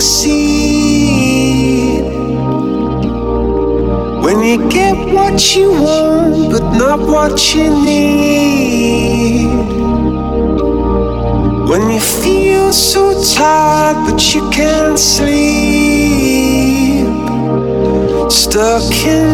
succeed. When you get what you want but not what you need. When you feel so tired but you can't sleep. Stuck in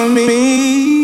It's a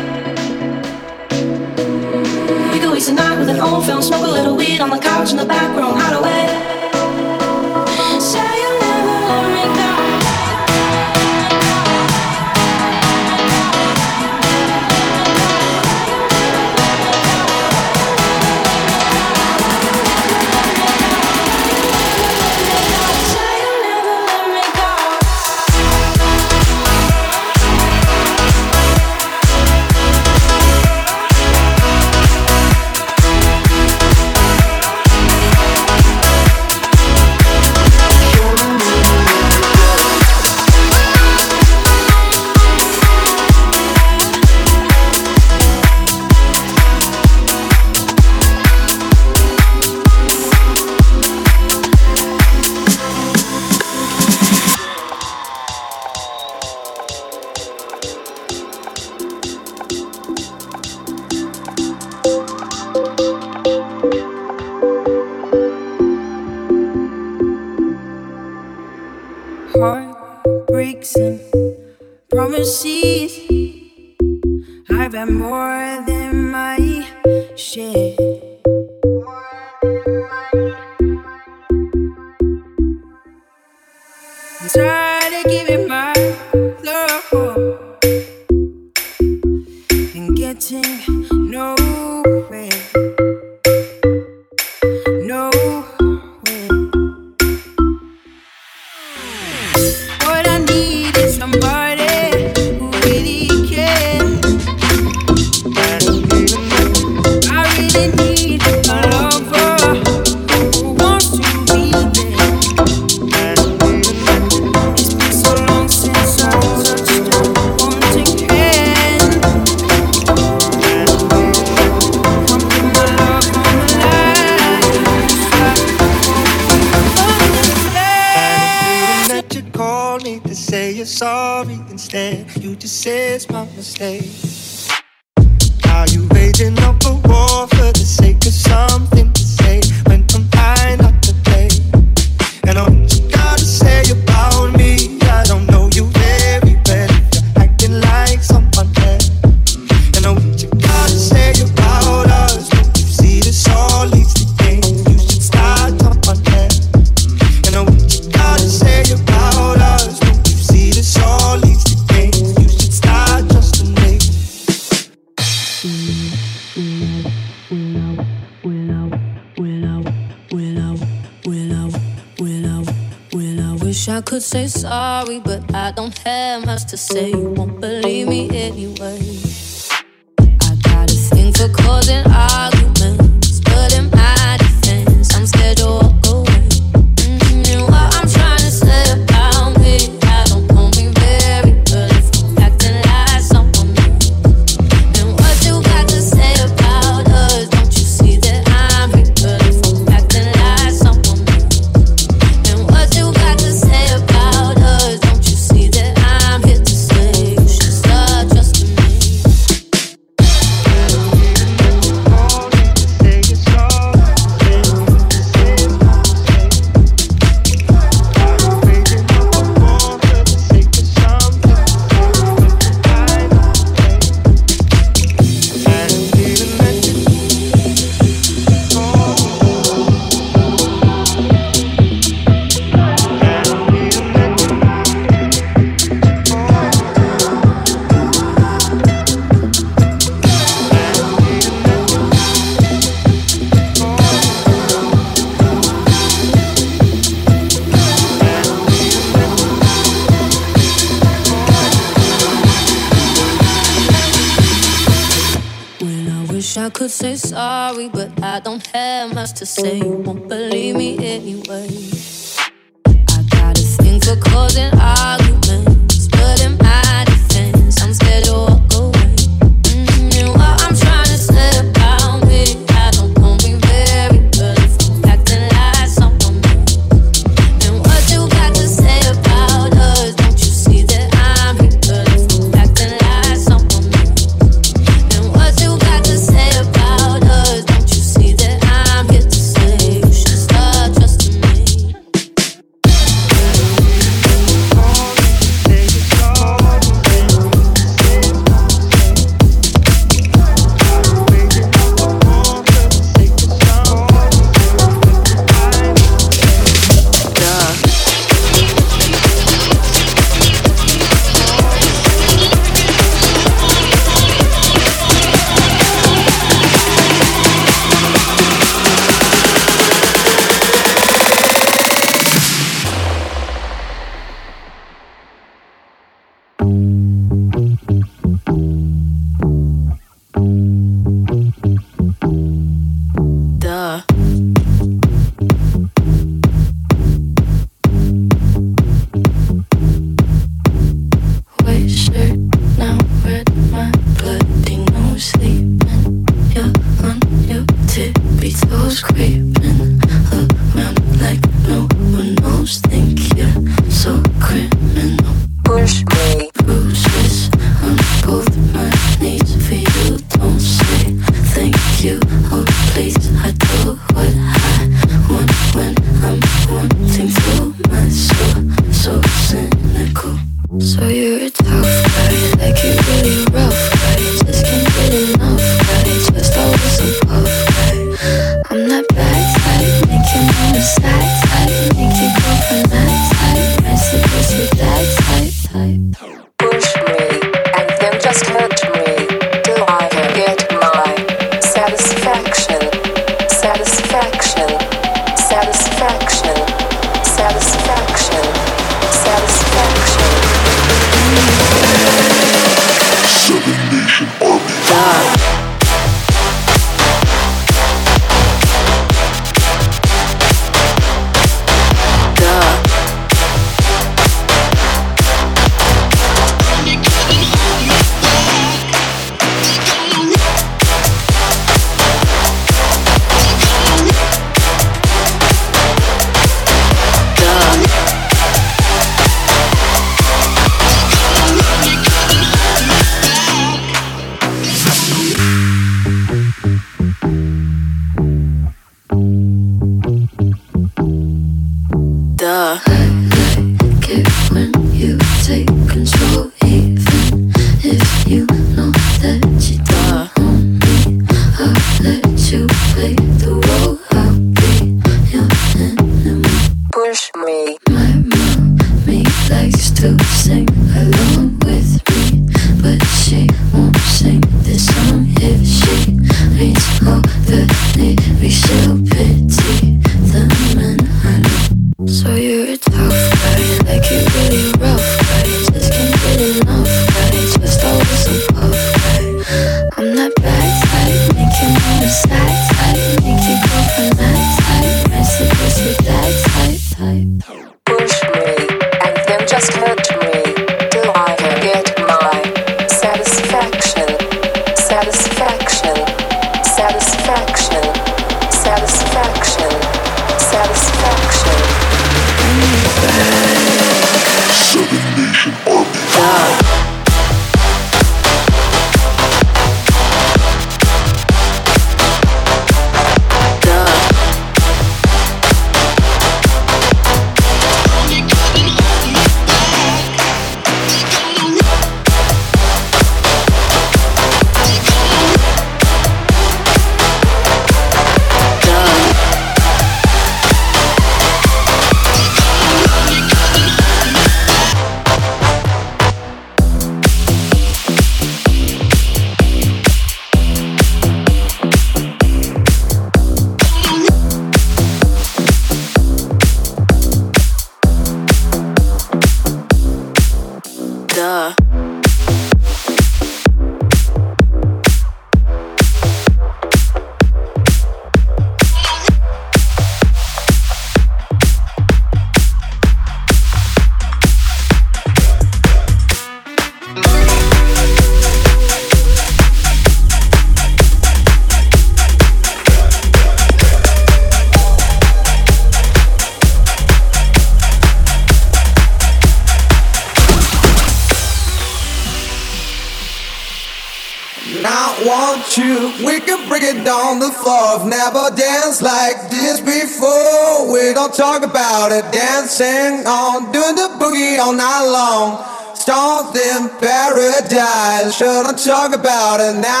about it now.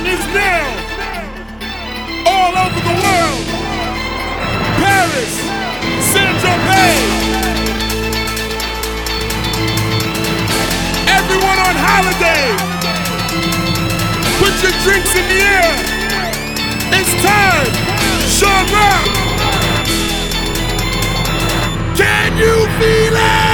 time is now. All over the world. Paris, Saint Germain. Everyone on holiday. Put your drinks in the air. It's time. Sean Rock. Can you feel it?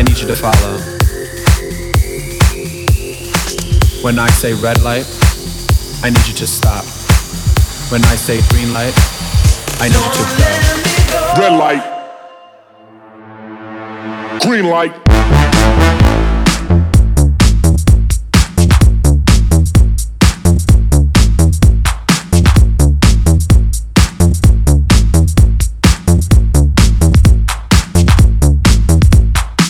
I need you to follow. When I say red light, I need you to stop. When I say green light, I need you to. Red light. Green light.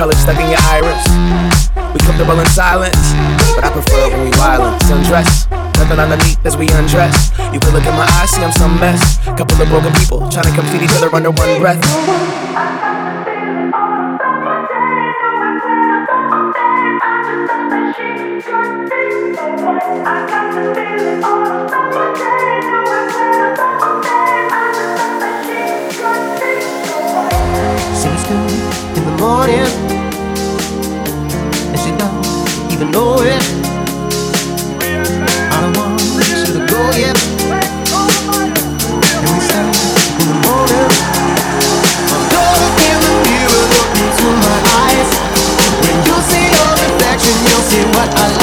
Color stuck in your iris. We comfortable in silence, but I prefer when we violent. Sundress, nothing underneath as we undress. You can look in my eyes, see I'm some mess. Couple of broken people trying to complete each other under one breath. In the morning, even know it. I don't want you to go yet. And we start in the morning. Look in the mirror, look into my eyes. When you see your reflection, you'll see what I like.